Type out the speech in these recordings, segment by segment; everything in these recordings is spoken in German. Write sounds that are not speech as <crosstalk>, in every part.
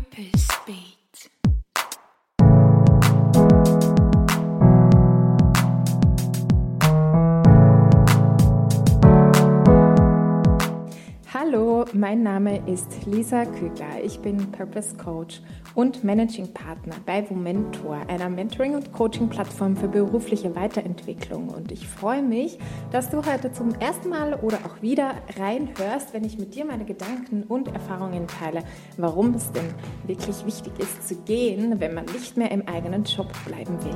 Purpose Beat. Mein Name ist Lisa Kügler. Ich bin Purpose Coach und Managing Partner bei Womentor, einer Mentoring- und Coaching-Plattform für berufliche Weiterentwicklung. Und ich freue mich, dass du heute zum ersten Mal oder auch wieder reinhörst, wenn ich mit dir meine Gedanken und Erfahrungen teile, warum es denn wirklich wichtig ist zu gehen, wenn man nicht mehr im eigenen Job bleiben will.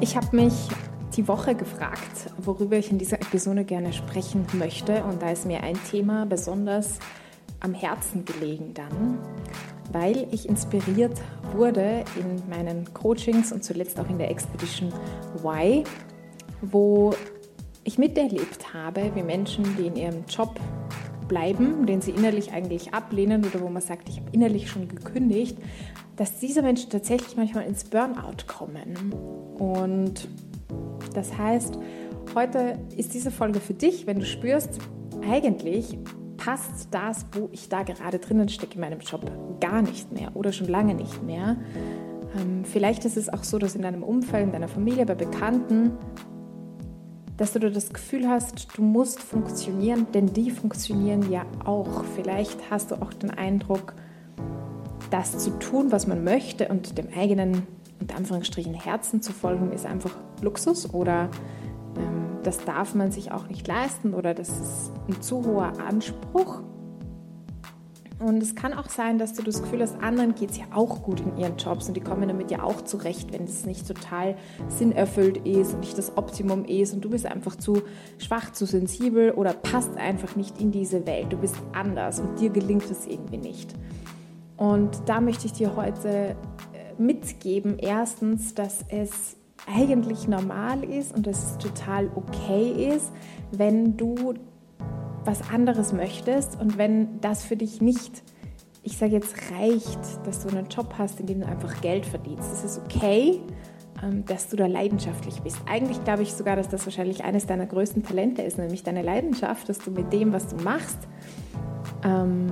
Ich habe mich die Woche gefragt, worüber ich in dieser Episode gerne sprechen möchte. Und da ist mir ein Thema besonders am Herzen gelegen dann, weil ich inspiriert wurde in meinen Coachings und zuletzt auch in der Expedition Y, wo ich miterlebt habe, wie Menschen, die in ihrem Job bleiben, den sie innerlich eigentlich ablehnen oder wo man sagt, ich habe innerlich schon gekündigt, dass diese Menschen tatsächlich manchmal ins Burnout kommen. Und das heißt, heute ist diese Folge für dich, wenn du spürst, eigentlich passt das, wo ich da gerade drinnen stecke in meinem Job, gar nicht mehr oder schon lange nicht mehr. Ähm, vielleicht ist es auch so, dass in deinem Umfeld, in deiner Familie, bei Bekannten, dass du das Gefühl hast, du musst funktionieren, denn die funktionieren ja auch. Vielleicht hast du auch den Eindruck, das zu tun, was man möchte und dem eigenen in Anführungsstrichen Herzen zu folgen, ist einfach Luxus oder ähm, das darf man sich auch nicht leisten oder das ist ein zu hoher Anspruch. Und es kann auch sein, dass du das Gefühl hast, anderen geht es ja auch gut in ihren Jobs und die kommen damit ja auch zurecht, wenn es nicht total sinnerfüllt ist und nicht das Optimum ist und du bist einfach zu schwach, zu sensibel oder passt einfach nicht in diese Welt. Du bist anders und dir gelingt es irgendwie nicht. Und da möchte ich dir heute mitgeben. Erstens, dass es eigentlich normal ist und es total okay ist, wenn du was anderes möchtest und wenn das für dich nicht, ich sage jetzt, reicht, dass du einen Job hast, in dem du einfach Geld verdienst. Es ist okay, ähm, dass du da leidenschaftlich bist. Eigentlich glaube ich sogar, dass das wahrscheinlich eines deiner größten Talente ist, nämlich deine Leidenschaft, dass du mit dem, was du machst, ähm,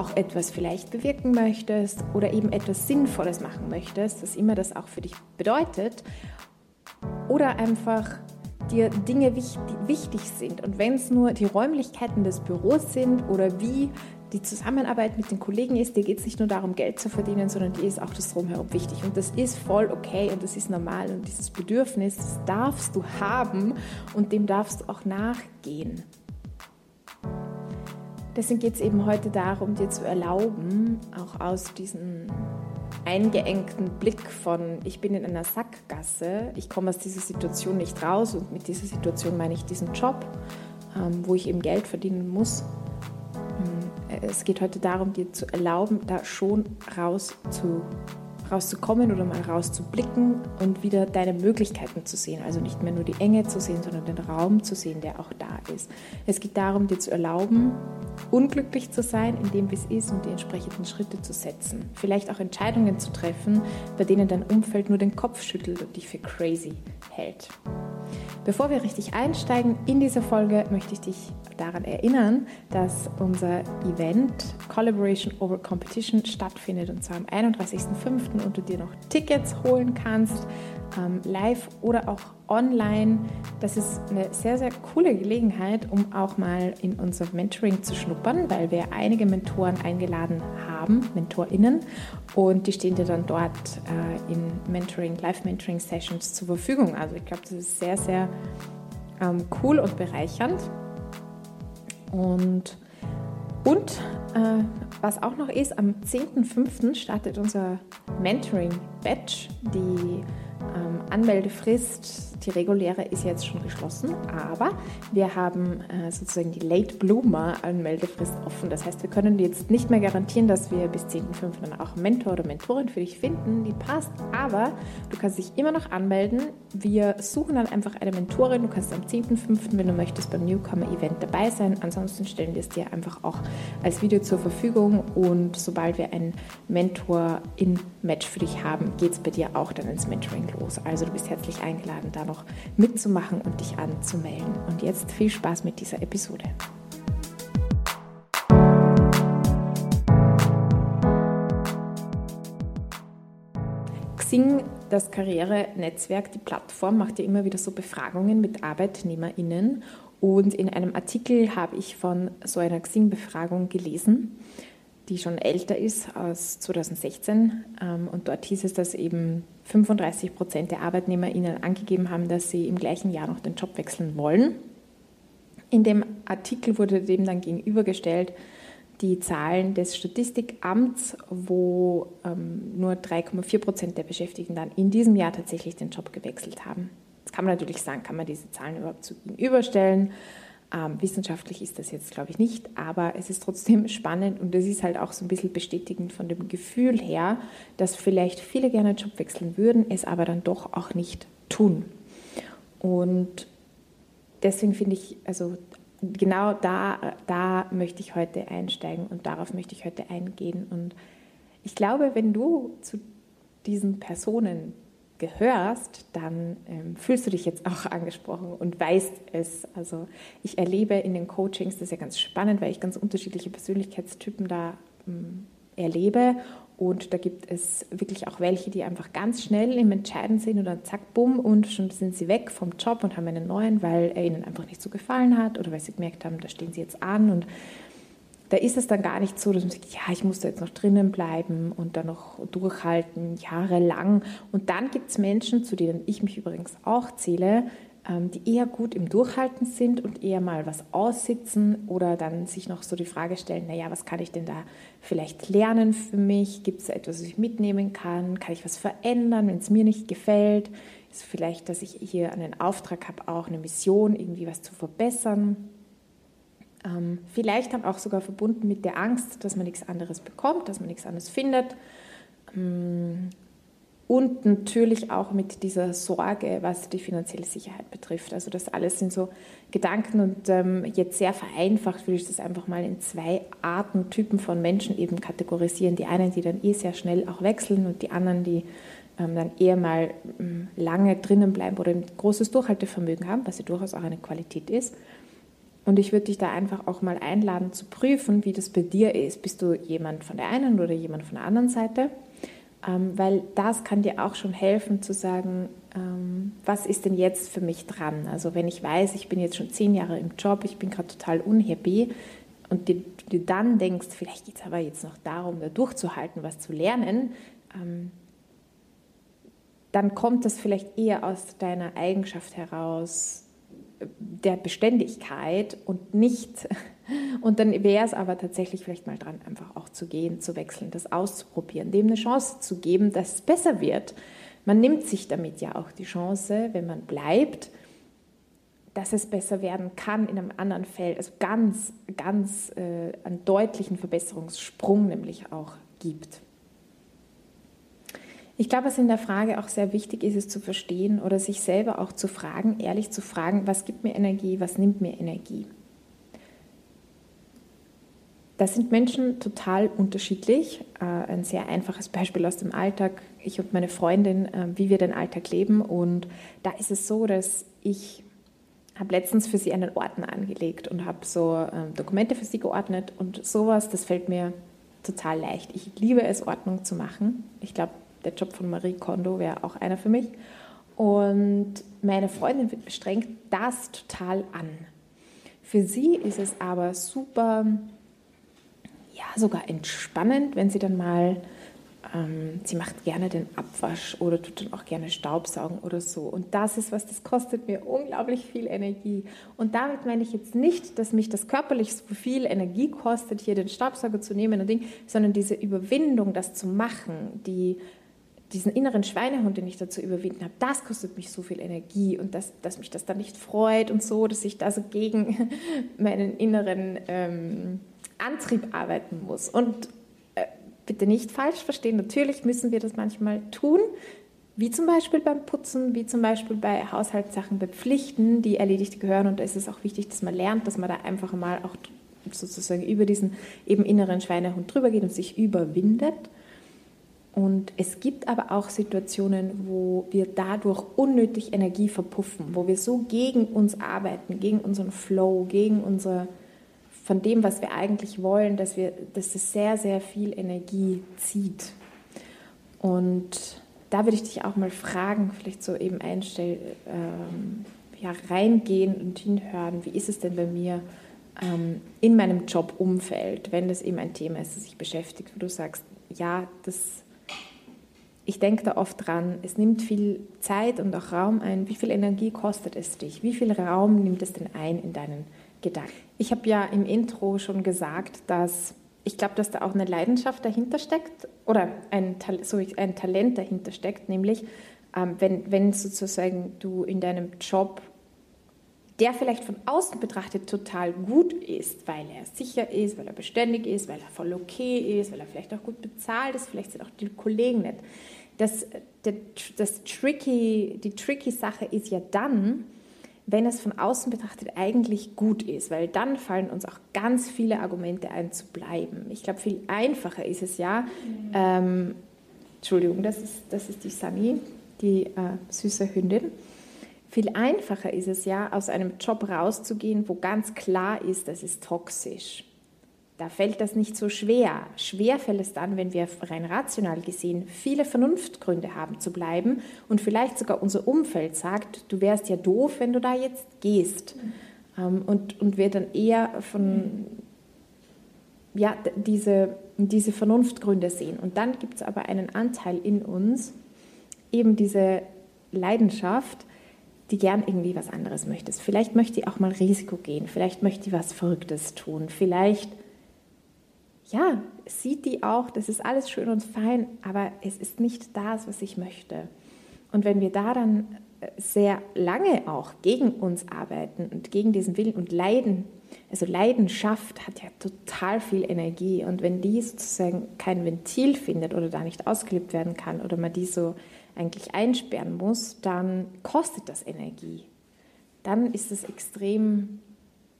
auch etwas vielleicht bewirken möchtest oder eben etwas Sinnvolles machen möchtest, was immer das auch für dich bedeutet, oder einfach dir Dinge wichtig sind. Und wenn es nur die Räumlichkeiten des Büros sind oder wie die Zusammenarbeit mit den Kollegen ist, dir geht es nicht nur darum, Geld zu verdienen, sondern dir ist auch das Drumherum wichtig. Und das ist voll okay und das ist normal. Und dieses Bedürfnis, das darfst du haben und dem darfst du auch nachgehen. Deswegen geht es eben heute darum, dir zu erlauben, auch aus diesem eingeengten Blick von, ich bin in einer Sackgasse, ich komme aus dieser Situation nicht raus und mit dieser Situation meine ich diesen Job, ähm, wo ich eben Geld verdienen muss. Ähm, es geht heute darum, dir zu erlauben, da schon raus zu rauszukommen oder mal rauszublicken und wieder deine Möglichkeiten zu sehen. Also nicht mehr nur die Enge zu sehen, sondern den Raum zu sehen, der auch da ist. Es geht darum, dir zu erlauben, unglücklich zu sein, in dem wie es ist und die entsprechenden Schritte zu setzen. Vielleicht auch Entscheidungen zu treffen, bei denen dein Umfeld nur den Kopf schüttelt und dich für crazy hält. Bevor wir richtig einsteigen in diese Folge, möchte ich dich daran erinnern, dass unser Event Collaboration Over Competition stattfindet und zwar am 31.05. und du dir noch Tickets holen kannst ähm, live oder auch online. Das ist eine sehr, sehr coole Gelegenheit, um auch mal in unser Mentoring zu schnuppern, weil wir einige Mentoren eingeladen haben, MentorInnen, und die stehen dir dann dort äh, in Mentoring, Live-Mentoring-Sessions zur Verfügung. Also ich glaube, das ist sehr, sehr ähm, cool und bereichernd. Und, und äh, was auch noch ist, am 10.05. startet unser Mentoring-Batch, die ähm, Anmeldefrist die reguläre ist jetzt schon geschlossen, aber wir haben äh, sozusagen die Late Bloomer Anmeldefrist offen. Das heißt, wir können jetzt nicht mehr garantieren, dass wir bis 10.05. dann auch einen Mentor oder Mentorin für dich finden, die passt, aber du kannst dich immer noch anmelden. Wir suchen dann einfach eine Mentorin. Du kannst am 10.05., wenn du möchtest, beim Newcomer-Event dabei sein. Ansonsten stellen wir es dir einfach auch als Video zur Verfügung und sobald wir einen Mentor in Match für dich haben, geht es bei dir auch dann ins Mentoring kostenlos. Also du bist herzlich eingeladen, da noch mitzumachen und dich anzumelden. Und jetzt viel Spaß mit dieser Episode. Xing, das Karrierenetzwerk, die Plattform, macht ja immer wieder so Befragungen mit ArbeitnehmerInnen. Und in einem Artikel habe ich von so einer Xing-Befragung gelesen die schon älter ist, aus 2016. Ähm, und dort hieß es, dass eben 35 Prozent der ArbeitnehmerInnen angegeben haben, dass sie im gleichen Jahr noch den Job wechseln wollen. In dem Artikel wurde dem dann gegenübergestellt, die Zahlen des Statistikamts, wo ähm, nur 3,4 Prozent der Beschäftigten dann in diesem Jahr tatsächlich den Job gewechselt haben. Jetzt kann man natürlich sagen, kann man diese Zahlen überhaupt zu gegenüberstellen? Ähm, wissenschaftlich ist das jetzt, glaube ich, nicht, aber es ist trotzdem <laughs> spannend und es ist halt auch so ein bisschen bestätigend von dem Gefühl her, dass vielleicht viele gerne Job wechseln würden, es aber dann doch auch nicht tun. Und deswegen finde ich, also genau da, da möchte ich heute einsteigen und darauf möchte ich heute eingehen. Und ich glaube, wenn du zu diesen Personen gehörst, dann ähm, fühlst du dich jetzt auch <laughs> angesprochen und weißt es. Also ich erlebe in den Coachings, das ist ja ganz spannend, weil ich ganz unterschiedliche Persönlichkeitstypen da ähm, erlebe und da gibt es wirklich auch welche, die einfach ganz schnell im Entscheiden sind oder zack, bumm, und schon sind sie weg vom Job und haben einen neuen, weil er ihnen einfach nicht so gefallen hat oder weil sie gemerkt haben, da stehen sie jetzt an. Und da ist es dann gar nicht so, dass man sagt, ja, ich muss da jetzt noch drinnen bleiben und dann noch durchhalten, jahrelang. Und dann gibt es Menschen, zu denen ich mich übrigens auch zähle, ähm, die eher gut im Durchhalten sind und eher mal was aussitzen oder dann sich noch so die Frage stellen, naja, was kann ich denn da vielleicht lernen für mich? Gibt es etwas, was ich mitnehmen kann? Kann ich was verändern, wenn es mir nicht gefällt? Ist vielleicht, dass ich hier einen Auftrag habe, auch eine Mission, irgendwie was zu verbessern? Ähm, vielleicht dann auch sogar verbunden mit der Angst, dass man nichts anderes bekommt, dass man nichts anderes findet. Ähm, und natürlich auch mit dieser Sorge, was die finanzielle Sicherheit betrifft. Also das alles sind so Gedanken und ähm, jetzt sehr vereinfacht würde ich das einfach mal in zwei Arten, Typen von Menschen eben kategorisieren. Die einen, die dann eh sehr schnell auch wechseln und die anderen, die ähm, dann eher mal ähm, lange drinnen bleiben oder ein großes Durchhaltevermögen haben, was ja durchaus auch eine Qualität ist. Und ich würde dich da einfach auch mal einladen zu prüfen, wie das bei dir ist. Bist du jemand von der einen oder jemand von der anderen Seite? Ähm, weil das kann dir auch schon helfen zu sagen, ähm, was ist denn jetzt für mich dran? Also wenn ich weiß, ich bin jetzt schon zehn Jahre im Job, ich bin gerade total unhappy und du dann denkst, vielleicht geht es aber jetzt noch darum, da durchzuhalten, was zu lernen, ähm, dann kommt das vielleicht eher aus deiner Eigenschaft heraus der Beständigkeit und nicht <laughs> und dann wäre es aber tatsächlich vielleicht mal dran, einfach auch zu gehen, zu wechseln, das auszuprobieren, dem eine Chance zu geben, dass es besser wird. Man nimmt sich damit ja auch die Chance, wenn man bleibt, dass es besser werden kann in einem anderen Feld, also ganz, ganz äh, einen deutlichen Verbesserungssprung nämlich auch gibt. Ich glaube, was in der Frage auch sehr wichtig ist, ist zu verstehen oder sich selber auch zu fragen, ehrlich zu fragen, was gibt mir Energie, was nimmt mir Energie. Da sind Menschen total unterschiedlich. Äh, ein sehr einfaches Beispiel aus dem Alltag. Ich und meine Freundin, äh, wie wir den Alltag leben. Und da ist es so, dass ich habe letztens für sie einen Ordner angelegt und habe so ähm, Dokumente für sie geordnet. Und sowas, das fällt mir total leicht. Ich liebe es, Ordnung zu machen. Ich glaube, der Job von Marie Kondo wäre auch einer für mich. Und meine Freundin strengt das total an. Für sie ist es aber super ja, sogar entspannend, wenn sie dann mal, ähm, sie macht gerne den Abwasch oder tut dann auch gerne Staubsaugen oder so. Und das ist was, das kostet mir unglaublich viel Energie. Und damit meine ich jetzt nicht, dass mich das körperlich so viel Energie kostet, hier den Staubsauger zu nehmen und Ding, sondern diese Überwindung, das zu machen, die diesen inneren Schweinehund, den ich dazu überwinden habe, das kostet mich so viel Energie und dass, dass mich das dann nicht freut und so, dass ich da so gegen <laughs> meinen inneren ähm, Antrieb arbeiten muss. Und äh, bitte nicht falsch verstehen, natürlich müssen wir das manchmal tun, wie zum Beispiel beim Putzen, wie zum Beispiel bei Haushaltssachen, bei Pflichten, die erledigt gehören. Und da ist es auch wichtig, dass man lernt, dass man da einfach mal auch sozusagen über diesen eben inneren Schweinehund drüber geht und sich überwindet. Und es gibt aber auch Situationen, wo wir dadurch unnötig Energie verpuffen, wo wir so gegen uns arbeiten, gegen unseren Flow, gegen unser von dem, was wir eigentlich wollen, dass, wir, dass es sehr, sehr viel Energie zieht. Und da würde ich dich auch mal fragen, vielleicht so eben einstellen, ähm, ja, reingehen und hinhören, wie ist es denn bei mir ähm, in meinem Jobumfeld, wenn das eben ein Thema ist, das sich beschäftigt, wo du sagst, ja, das, ich denke da oft dran, es nimmt viel Zeit und auch Raum ein. Wie viel Energie kostet es dich? Wie viel Raum nimmt es denn ein in deinen Gedanken? Ich habe ja im Intro schon gesagt, dass ich glaube, dass da auch eine Leidenschaft dahinter steckt oder ein, so ein Talent dahinter steckt, nämlich ähm, wenn, wenn sozusagen du in deinem Job der vielleicht von außen betrachtet total gut ist, weil er sicher ist, weil er beständig ist, weil er voll okay ist, weil er vielleicht auch gut bezahlt ist, vielleicht sind auch die Kollegen nett. Das, das, das tricky, die tricky Sache ist ja dann, wenn es von außen betrachtet eigentlich gut ist, weil dann fallen uns auch ganz viele Argumente ein zu bleiben. Ich glaube, viel einfacher ist es ja, mhm. ähm, Entschuldigung, das ist, das ist die Sunny, die äh, süße Hündin. Viel einfacher ist es ja, aus einem Job rauszugehen, wo ganz klar ist, das ist toxisch. Da fällt das nicht so schwer. Schwer fällt es dann, wenn wir rein rational gesehen viele Vernunftgründe haben zu bleiben und vielleicht sogar unser Umfeld sagt, du wärst ja doof, wenn du da jetzt gehst. Mhm. Und, und wir dann eher von ja, diese, diese Vernunftgründe sehen. Und dann gibt es aber einen Anteil in uns, eben diese Leidenschaft, die gern irgendwie was anderes möchte. Vielleicht möchte die auch mal Risiko gehen, vielleicht möchte die was Verrücktes tun, vielleicht, ja, sieht die auch, das ist alles schön und fein, aber es ist nicht das, was ich möchte. Und wenn wir da dann äh, sehr lange auch gegen uns arbeiten und gegen diesen Willen und leiden, also Leidenschaft hat ja total viel Energie und wenn die sozusagen kein Ventil findet oder da nicht ausgelebt werden kann oder man die so eigentlich einsperren muss, dann kostet das Energie. Dann ist es extrem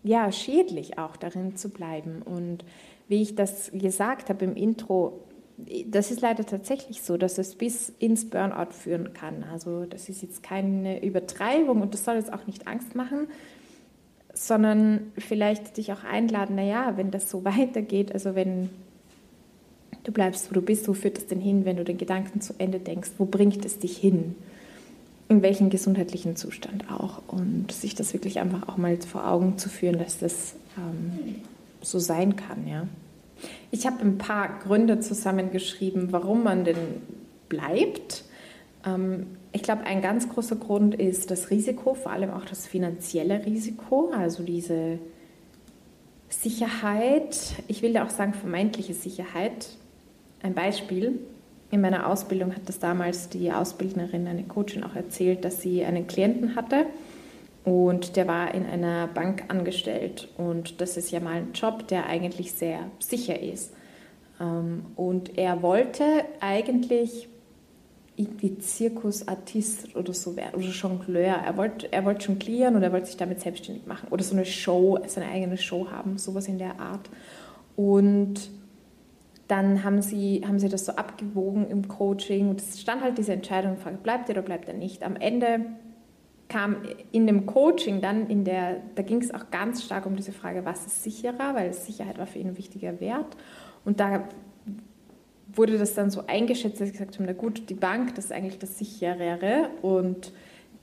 ja, schädlich auch darin zu bleiben. Und wie ich das gesagt habe im Intro, das ist leider tatsächlich so, dass es bis ins Burnout führen kann. Also das ist jetzt keine Übertreibung und das soll jetzt auch nicht Angst machen, sondern vielleicht dich auch einladen, naja, wenn das so <laughs> weitergeht, also wenn Du bleibst, wo du bist. Wo führt es denn hin, wenn du den Gedanken zu Ende denkst? Wo bringt es dich hin? In welchen gesundheitlichen Zustand auch? Und sich das wirklich einfach auch mal vor Augen zu führen, dass das ähm, so sein kann. Ja? Ich habe ein paar Gründe zusammengeschrieben, warum man denn bleibt. Ähm, ich glaube, ein ganz großer Grund ist das Risiko, vor allem auch das finanzielle Risiko, also diese Sicherheit, ich will ja auch sagen vermeintliche Sicherheit, ein Beispiel. In meiner Ausbildung hat das damals die Ausbildnerin, eine Coachin auch erzählt, dass sie einen Klienten hatte und der war in einer Bank angestellt und das ist ja mal ein Job, der eigentlich sehr sicher ist. Ähm, und er wollte eigentlich irgendwie Zirkusartist oder so werden oder Jongleur. Er wollte, er wollte jonglieren und er wollte sich damit selbstständig machen oder so eine Show, seine eigene Show haben, sowas in der Art. Und dann haben sie, haben sie das so abgewogen im Coaching es stand halt diese Entscheidung, bleibt er oder bleibt er nicht. Am Ende kam in dem Coaching dann in der, da ging es auch ganz stark um diese Frage, was ist sicherer, weil Sicherheit war für ihn ein wichtiger Wert. Und da wurde das dann so eingeschätzt, dass sie gesagt haben, na gut, die Bank, das ist eigentlich das sicherere und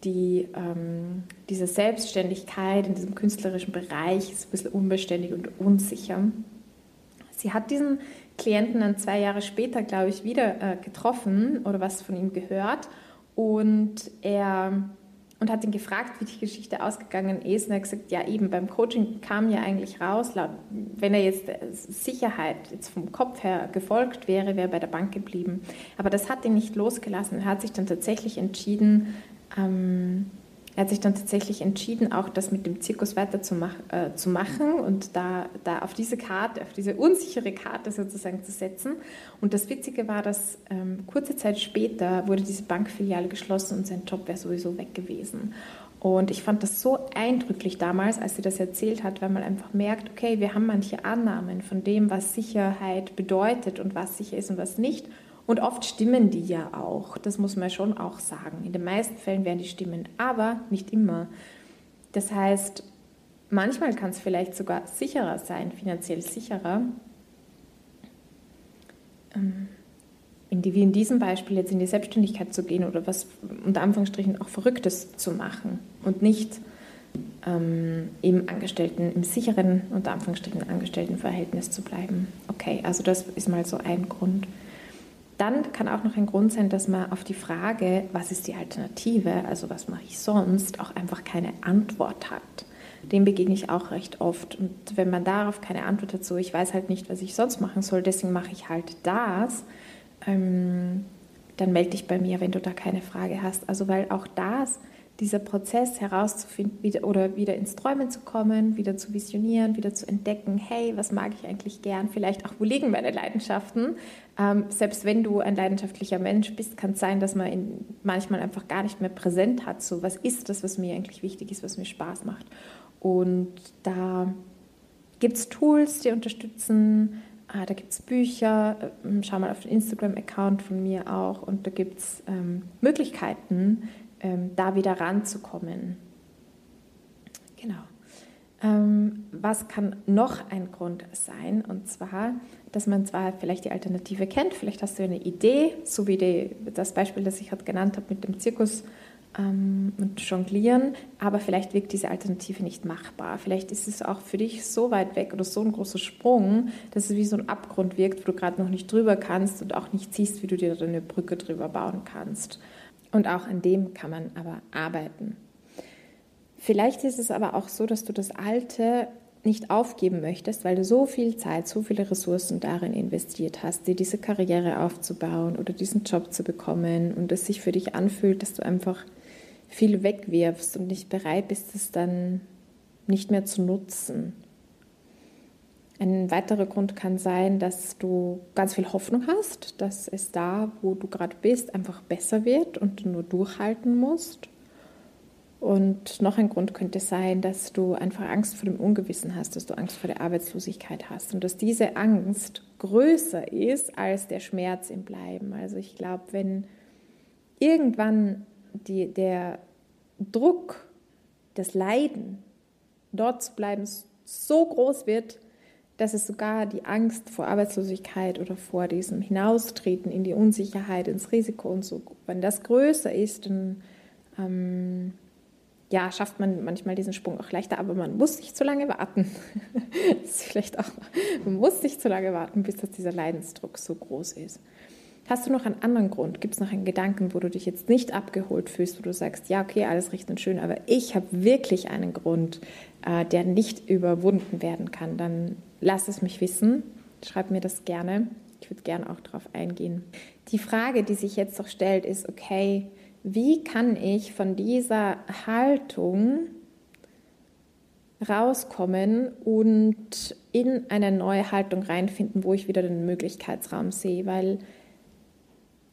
die, ähm, diese Selbstständigkeit in diesem künstlerischen Bereich ist ein bisschen unbeständig und unsicher. Sie hat diesen Klienten dann zwei Jahre später, glaube ich, wieder äh, getroffen oder was von ihm gehört. Und er und hat ihn gefragt, wie die Geschichte ausgegangen ist. Und er hat gesagt, ja eben, beim Coaching kam ja eigentlich raus, wenn er jetzt äh, Sicherheit jetzt vom Kopf her gefolgt wäre, wäre er bei der Bank geblieben. Aber das hat ihn nicht losgelassen. Er hat sich dann tatsächlich entschieden, ähm, er hat sich dann tatsächlich entschieden, auch das mit dem Zirkus weiter zu, mach, äh, und da, da auf diese Karte, auf diese unsichere Karte sozusagen zu setzen. Und das Witzige war, dass ähm, kurze Zeit später wurde diese Bankfiliale geschlossen und sein Job wäre sowieso weg gewesen. Und ich fand das so eindrücklich damals, als sie das erzählt hat, weil man einfach merkt, okay, wir haben manche Annahmen von dem, was Sicherheit bedeutet und was sicher ist und was nicht. Und oft stimmen die ja auch, das muss man schon auch sagen. In den meisten Fällen werden die stimmen, aber nicht immer. Das heißt, manchmal kann es vielleicht sogar sicherer sein, finanziell sicherer. Ähm, wie in diesem Beispiel jetzt in die Selbstständigkeit zu gehen oder was unter Anführungsstrichen auch Verrücktes zu machen und nicht ähm, im Angestellten, im sicheren, unter Anführungsstrichen Angestelltenverhältnis zu bleiben. Okay, also das ist mal so ein Grund. Dann kann auch noch ein Grund sein, dass man auf die Frage, was ist die Alternative, also was mache ich sonst, auch einfach keine Antwort hat. Dem begegne ich auch recht oft. Und wenn man darauf keine Antwort hat, so ich weiß halt nicht, was ich sonst machen soll, deswegen mache ich halt das, ähm, dann melde dich bei mir, wenn du da keine Frage hast. Also weil auch das dieser Prozess herauszufinden wieder, oder wieder ins Träumen zu kommen, wieder zu visionieren, wieder zu entdecken, hey, was mag ich eigentlich gern, vielleicht auch, wo liegen meine Leidenschaften. Ähm, selbst wenn du ein leidenschaftlicher Mensch bist, kann es sein, dass man ihn manchmal einfach gar nicht mehr präsent hat. So, was ist das, was mir eigentlich wichtig ist, was mir Spaß macht? Und da gibt es Tools, die unterstützen. Ah, da gibt es Bücher, ähm, schau mal auf den Instagram-Account von mir auch und da gibt es ähm, Möglichkeiten, ähm, da wieder ranzukommen. Genau. Ähm, was kann noch ein Grund sein? Und zwar, dass man zwar vielleicht die Alternative kennt, vielleicht hast du eine Idee, so wie die, das Beispiel, das ich gerade genannt habe mit dem Zirkus ähm, und Jonglieren, aber vielleicht wirkt diese Alternative nicht machbar. Vielleicht ist es auch für dich so weit weg oder so ein großer Sprung, dass es wie so ein Abgrund wirkt, wo du gerade noch nicht drüber kannst und auch nicht siehst, wie du dir da eine Brücke drüber bauen kannst. Und auch an dem kann man aber arbeiten. Vielleicht ist es aber auch so, dass du das Alte nicht aufgeben möchtest, weil du so viel Zeit, so viele Ressourcen darin investiert hast, dir diese Karriere aufzubauen oder diesen Job zu bekommen und es sich für dich anfühlt, dass du einfach viel wegwirfst und nicht bereit bist, es dann nicht mehr zu nutzen. Ein weiterer Grund kann sein, dass du ganz viel Hoffnung hast, dass es da, wo du gerade bist, einfach besser wird und du nur durchhalten musst. Und noch ein Grund könnte sein, dass du einfach Angst vor dem Ungewissen hast, dass du Angst vor der Arbeitslosigkeit hast und dass diese Angst größer ist als der Schmerz im Bleiben. Also ich glaube, wenn irgendwann die, der Druck, das Leiden, dort zu bleiben, so groß wird, dass es sogar die Angst vor Arbeitslosigkeit oder vor diesem Hinaustreten in die Unsicherheit, ins Risiko und so, wenn das größer ist, dann ähm, ja, schafft man manchmal diesen Sprung auch leichter, aber man muss nicht zu lange warten. <laughs> das ist vielleicht auch, man muss nicht zu lange warten, bis dass dieser Leidensdruck so groß ist. Hast du noch einen anderen Grund? Gibt es noch einen Gedanken, wo du dich jetzt nicht abgeholt fühlst, wo du sagst, ja, okay, alles richtig und schön, aber ich habe wirklich einen Grund, äh, der nicht überwunden werden kann? Dann lass es mich wissen. Schreib mir das gerne. Ich würde gerne auch darauf eingehen. Die Frage, die sich jetzt doch stellt, ist, okay, wie kann ich von dieser Haltung rauskommen und in eine neue Haltung reinfinden, wo ich wieder den Möglichkeitsraum sehe, weil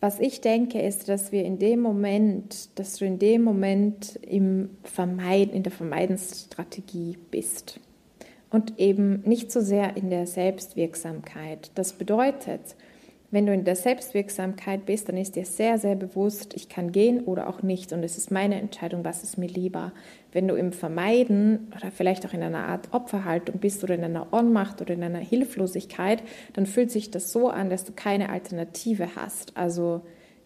was ich denke, ist, dass wir in dem Moment, dass du in dem Moment im Vermeiden, in der Vermeidensstrategie bist und eben nicht so sehr in der Selbstwirksamkeit. Das bedeutet, wenn du in der Selbstwirksamkeit bist, dann ist dir sehr, sehr bewusst, ich kann gehen oder auch nicht. Und es ist meine Entscheidung, was ist mir lieber. Wenn du im Vermeiden oder vielleicht auch in einer Art Opferhaltung bist oder in einer Ohnmacht oder in einer Hilflosigkeit, dann fühlt sich das so an, dass du keine Alternative hast. Also,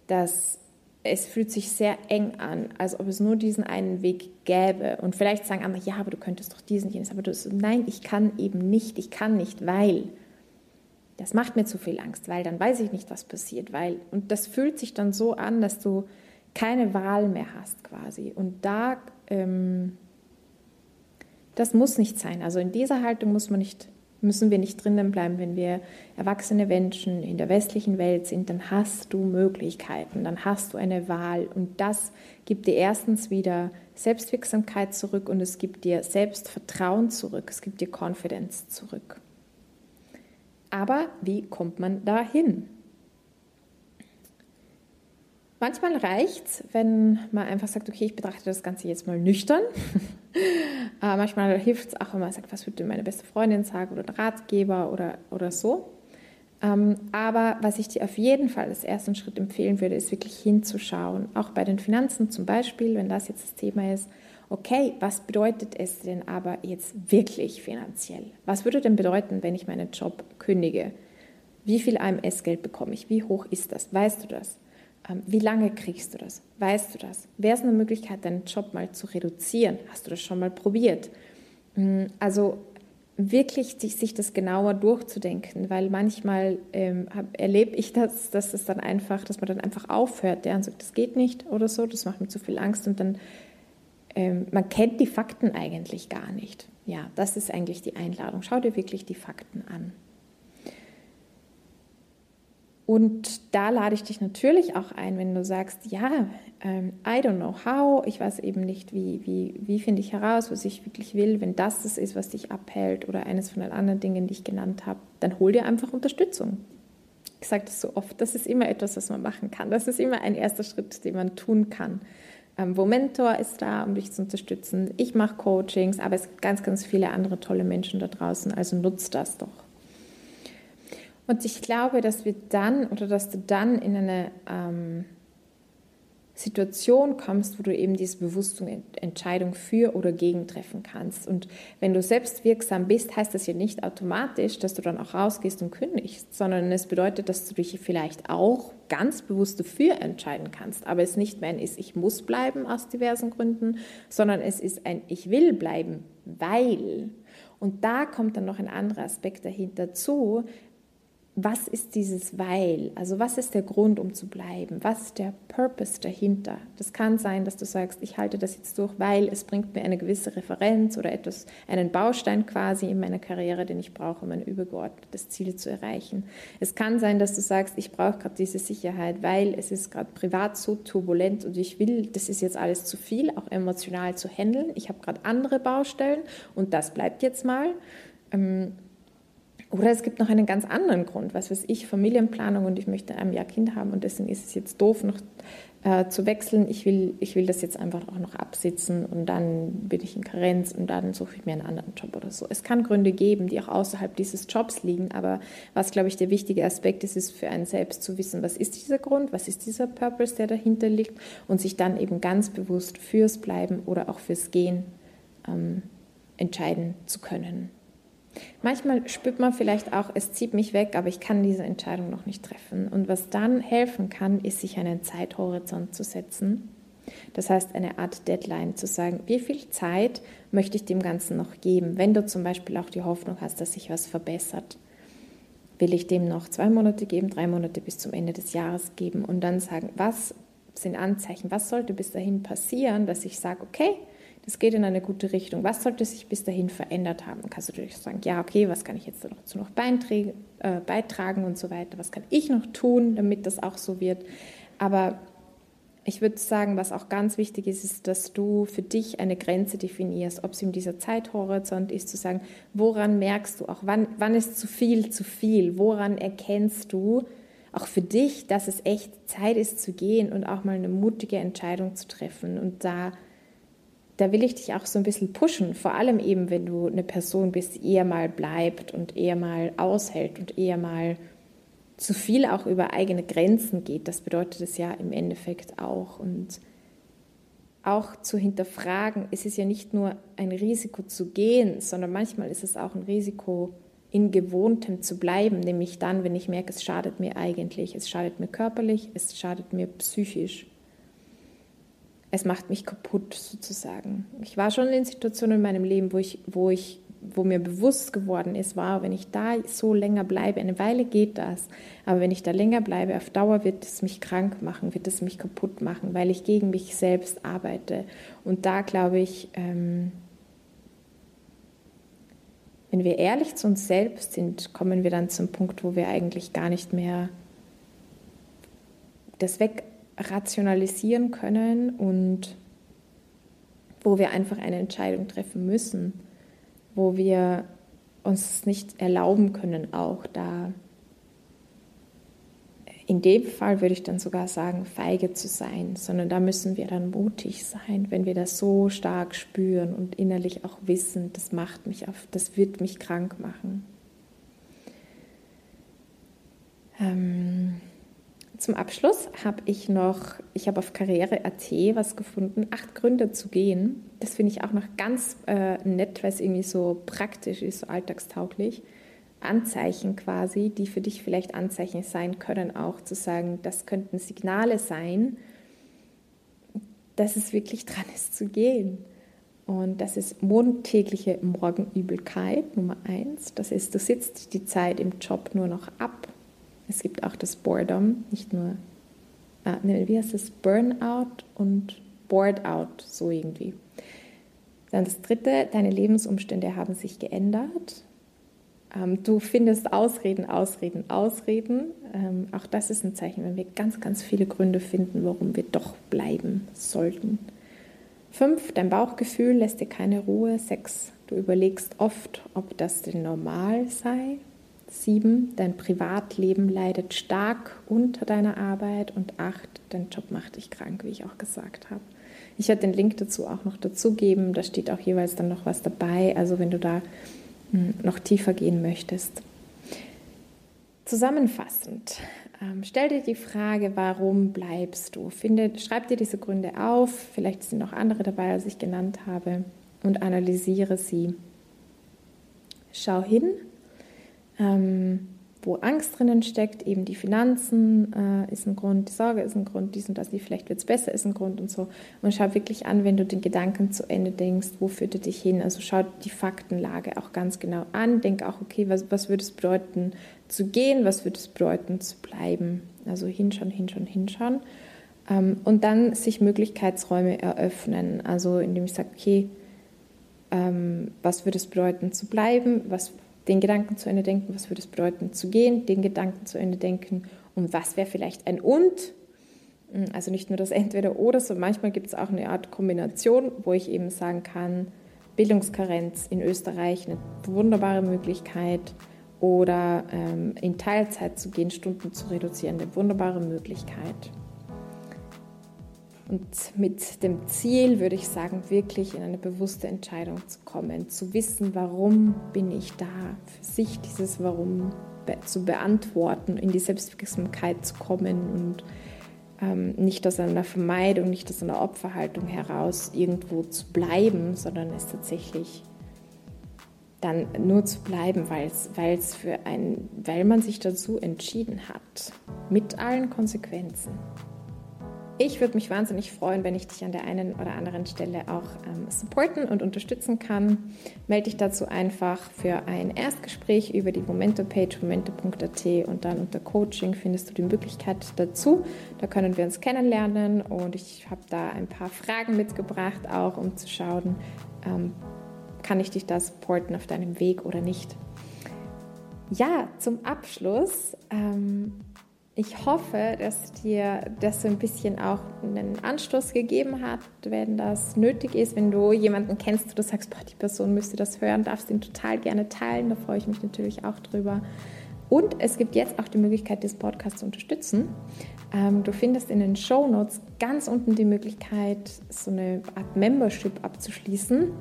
dass es fühlt sich sehr eng an, als ob es nur diesen einen Weg gäbe. Und vielleicht sagen andere, ja, aber du könntest doch diesen, jenes. Aber du nein, ich kann eben nicht, ich kann nicht, weil das macht mir zu viel Angst, weil dann weiß ich nicht, was passiert, weil und das fühlt sich dann so an, dass du keine Wahl mehr hast quasi. Und da, ähm, das muss nicht sein. Also in dieser Haltung muss man nicht, müssen wir nicht drinnen bleiben. Wenn wir erwachsene Menschen in der westlichen Welt sind, dann hast du Möglichkeiten, dann hast du eine Wahl. Und das gibt dir erstens wieder Selbstwirksamkeit zurück und es gibt dir Selbstvertrauen zurück, es gibt dir Confidence zurück. Aber wie kommt man dahin? Manchmal reicht es, wenn man einfach sagt, okay, ich betrachte das Ganze jetzt mal nüchtern. <laughs> äh, manchmal hilft es auch, wenn man sagt, was würde meine beste Freundin sagen oder der Ratgeber oder, oder so. Ähm, aber was ich dir auf jeden Fall als ersten Schritt empfehlen würde, ist wirklich hinzuschauen. Auch bei den Finanzen zum Beispiel, wenn das jetzt das Thema ist okay, was bedeutet es denn aber jetzt wirklich finanziell? Was würde denn bedeuten, wenn ich meinen Job kündige? Wie viel AMS-Geld bekomme ich? Wie hoch ist das? Weißt du das? Ähm, wie lange kriegst du das? Weißt du das? Wäre es eine Möglichkeit, deinen Job mal zu reduzieren? Hast du das schon mal probiert? Mm, also wirklich sich das genauer durchzudenken, weil manchmal ähm, erlebe ich das, dass es dann einfach, dass man dann einfach aufhört, ja, und sagt, das geht nicht oder so, das macht mir zu viel Angst und dann ähm, man kennt die Fakten eigentlich gar nicht. Ja, das ist eigentlich die Einladung. Schau dir wirklich die Fakten an. Und da lade ich dich natürlich auch ein, wenn du sagst, ja, ähm, I don't know how, ich weiß eben nicht, wie, wie, wie finde ich heraus, was ich wirklich will. Wenn das das ist, was dich abhält oder eines von den anderen Dingen, die ich genannt habe, dann hol dir einfach Unterstützung. Ich sage das so oft, das ist immer etwas, was man machen kann. Das ist immer ein erster Schritt, den man tun kann. Ähm, wo Mentor ist da, um dich zu unterstützen. Ich mache Coachings, aber es gibt ganz, ganz viele andere tolle Menschen da draußen, also nutzt das doch. Und ich glaube, dass wir dann oder dass du dann in eine ähm, Situation kommst, wo du eben diese bewusste Entscheidung für oder gegen treffen kannst. Und wenn du selbst wirksam bist, heißt das ja nicht automatisch, dass du dann auch rausgehst und kündigst, sondern es bedeutet, dass du dich vielleicht auch ganz bewusst dafür entscheiden kannst. Aber es nicht mehr ein ist, ich muss bleiben aus diversen Gründen, sondern es ist ein, ich will bleiben, weil. Und da kommt dann noch ein anderer Aspekt dahinter zu, was ist dieses Weil? Also was ist der Grund, um zu bleiben? Was ist der Purpose dahinter? Das kann sein, dass du sagst, ich halte das jetzt durch, weil es bringt mir eine gewisse Referenz oder etwas, einen Baustein quasi in meiner Karriere, den ich brauche, um ein übergeordnetes Ziel zu erreichen. Es kann sein, dass du sagst, ich brauche gerade diese Sicherheit, weil es ist gerade privat so turbulent und ich will, das ist jetzt alles zu viel, auch emotional zu handeln. Ich habe gerade andere Baustellen und das bleibt jetzt mal. Ähm, oder es gibt noch einen ganz anderen Grund, was weiß ich, Familienplanung und ich möchte in einem Jahr Kind haben und deswegen ist es jetzt doof, noch äh, zu wechseln. Ich will, ich will das jetzt einfach auch noch absitzen und dann bin ich in Karenz und dann suche ich mir einen anderen Job oder so. Es kann Gründe geben, die auch außerhalb dieses Jobs liegen, aber was, glaube ich, der wichtige Aspekt ist, ist für einen selbst zu wissen, was ist dieser Grund, was ist dieser Purpose, der dahinter liegt und sich dann eben ganz bewusst fürs Bleiben oder auch fürs Gehen ähm, entscheiden zu können. Manchmal spürt man vielleicht auch, es zieht mich weg, aber ich kann diese Entscheidung noch nicht treffen. Und was dann helfen kann, ist, sich einen Zeithorizont zu setzen. Das heißt, eine Art Deadline zu sagen, wie viel Zeit möchte ich dem Ganzen noch geben? Wenn du zum Beispiel auch die Hoffnung hast, dass sich was verbessert, will ich dem noch zwei Monate geben, drei Monate bis zum Ende des Jahres geben und dann sagen, was sind Anzeichen, was sollte bis dahin passieren, dass ich sage, okay, es geht in eine gute Richtung. Was sollte sich bis dahin verändert haben? Kannst du natürlich sagen, ja, okay, was kann ich jetzt dazu noch äh, beitragen und so weiter? Was kann ich noch tun, damit das auch so wird? Aber ich würde sagen, was auch ganz wichtig ist, ist, dass du für dich eine Grenze definierst, ob es in dieser Zeithorizont ist, zu sagen, woran merkst du auch, wann, wann ist zu viel zu viel? Woran erkennst du auch für dich, dass es echt Zeit ist zu gehen und auch mal eine mutige Entscheidung zu treffen und da da will ich dich auch so ein bisschen pushen, vor allem eben, wenn du eine Person bist, die eher mal bleibt und eher mal aushält und eher mal zu viel auch über eigene Grenzen geht. Das bedeutet es ja im Endeffekt auch. Und auch zu hinterfragen, es ist ja nicht nur ein Risiko zu gehen, sondern manchmal ist es auch ein Risiko, in Gewohntem zu bleiben, nämlich dann, wenn ich merke, es schadet mir eigentlich, es schadet mir körperlich, es schadet mir psychisch es macht mich kaputt sozusagen. Ich war schon in Situationen in meinem Leben, wo ich, wo ich, wo mir bewusst geworden ist, wow, wenn ich da so länger bleibe, eine Weile geht das, aber wenn ich da länger bleibe, auf Dauer wird es mich krank machen, wird es mich kaputt machen, weil ich gegen mich selbst arbeite. Und da glaube ich, ähm, wenn wir ehrlich zu uns selbst sind, kommen wir dann zum Punkt, wo wir eigentlich gar nicht mehr das weg rationalisieren können und wo wir einfach eine Entscheidung treffen müssen, wo wir uns nicht erlauben können, auch da in dem Fall würde ich dann sogar sagen, feige zu sein, sondern da müssen wir dann mutig sein, wenn wir das so stark spüren und innerlich auch wissen, das macht mich auf, das wird mich krank machen. Ähm, zum Abschluss habe ich noch, ich habe auf Karriere.at was gefunden, acht Gründe zu gehen. Das finde ich auch noch ganz äh, nett, weil es irgendwie so praktisch ist, so alltagstauglich. Anzeichen quasi, die für dich vielleicht Anzeichen sein können, auch zu sagen, das könnten Signale sein, dass es wirklich dran ist zu gehen. Und das ist montägliche Morgenübelkeit Nummer eins. Das ist, du sitzt die Zeit im Job nur noch ab. Es gibt auch das Boredom, nicht nur, äh, wie heißt das, Burnout und Bored out, so irgendwie. Dann das dritte, deine Lebensumstände haben sich geändert. Ähm, du findest Ausreden, Ausreden, Ausreden. Ähm, auch das ist ein Zeichen, wenn wir ganz, ganz viele Gründe finden, warum wir doch bleiben sollten. Fünf, dein Bauchgefühl lässt dir keine Ruhe. Sechs, du überlegst oft, ob das denn normal sei. Sieben, dein Privatleben leidet stark unter deiner Arbeit. Und acht, dein Job macht dich krank, wie ich auch gesagt habe. Ich werde den Link dazu auch noch dazugeben. Da steht auch jeweils dann noch was dabei. Also wenn du da hm, noch tiefer gehen möchtest. Zusammenfassend, ähm, stell dir die Frage, warum bleibst du? Finde, schreib dir diese Gründe auf, vielleicht sind noch andere dabei, als ich genannt habe, und analysiere sie. Schau hin, ähm, wo Angst drinnen steckt, eben die Finanzen äh, ist ein Grund, die Sorge ist ein Grund, dies und das, wie vielleicht wird es besser, ist ein Grund und so. Und schau wirklich an, wenn du den Gedanken zu Ende denkst, wo führt er dich hin? Also schau die Faktenlage auch ganz genau an, denk auch, okay, was, was würde es bedeuten zu gehen, was würde es bedeuten zu bleiben? Also hinschauen, hinschauen, hinschauen. Ähm, und dann sich Möglichkeitsräume eröffnen, also indem ich sage, okay, ähm, was würde es bedeuten zu bleiben, was den Gedanken zu Ende denken, was würde es bedeuten zu gehen, den Gedanken zu Ende denken und was wäre vielleicht ein und. Hm, also nicht nur das Entweder oder, sondern manchmal gibt es auch eine Art Kombination, wo ich eben sagen kann, Bildungskarenz in Österreich eine wunderbare Möglichkeit oder ähm, in Teilzeit zu gehen, Stunden zu reduzieren, eine wunderbare Möglichkeit. Und mit dem Ziel würde ich sagen, wirklich in eine bewusste Entscheidung zu kommen, zu wissen, warum bin ich da, für sich dieses Warum zu beantworten, in die Selbstwirksamkeit zu kommen und ähm, nicht aus einer Vermeidung, nicht aus einer Opferhaltung heraus irgendwo zu bleiben, sondern es tatsächlich dann nur zu bleiben, weil es für ein, weil man sich dazu entschieden hat, mit allen Konsequenzen. Ich würde mich wahnsinnig freuen, wenn ich dich an der einen oder anderen Stelle auch ähm, supporten und unterstützen kann. Melde dich dazu einfach für ein Erstgespräch über die Momento-Page momento.at und dann unter Coaching findest du die Möglichkeit dazu. Da können wir uns kennenlernen und ich habe da ein paar Fragen mitgebracht, auch um zu schauen, ähm, kann ich dich da supporten auf deinem Weg oder nicht. Ja, zum Abschluss. Ähm, ich hoffe, dass dir das so ein bisschen auch einen Anstoß gegeben hat, wenn das nötig ist. Wenn du jemanden kennst, wo du sagst, boah, die Person müsste das hören, darfst ihn total gerne teilen. Da freue ich mich natürlich auch drüber. Und es gibt jetzt auch die Möglichkeit, diesen Podcast zu unterstützen. Ähm, du findest in den Show Notes ganz unten die Möglichkeit, so eine Art Membership abzuschließen.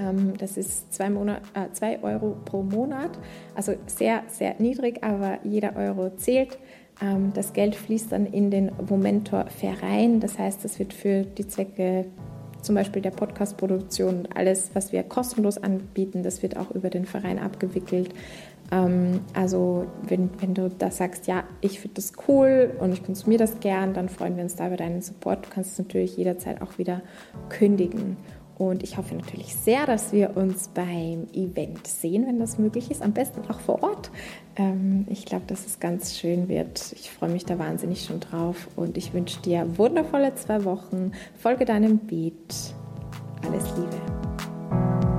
Ähm, das ist zwei, Monat, äh, zwei Euro pro Monat, also sehr, sehr niedrig, aber jeder Euro zählt. Ähm, das Geld fließt dann in den Momentor-Verein, das heißt, das wird für die Zwecke zum Beispiel der Podcast-Produktion, alles, was wir kostenlos anbieten, das wird auch über den Verein abgewickelt. Ähm, also wenn, wenn du da sagst, ja, ich finde das cool und ich konsumiere das gern, dann freuen wir uns da über deinen Support. Du kannst es natürlich jederzeit auch wieder kündigen. Und ich hoffe natürlich sehr, dass wir uns beim Event sehen, wenn das möglich ist. Am besten auch vor Ort. Ähm, ich glaube, dass es ganz schön wird. Ich freue mich da wahnsinnig schon drauf. Und ich wünsche dir wundervolle zwei Wochen. Folge deinem Beat. Alles Liebe.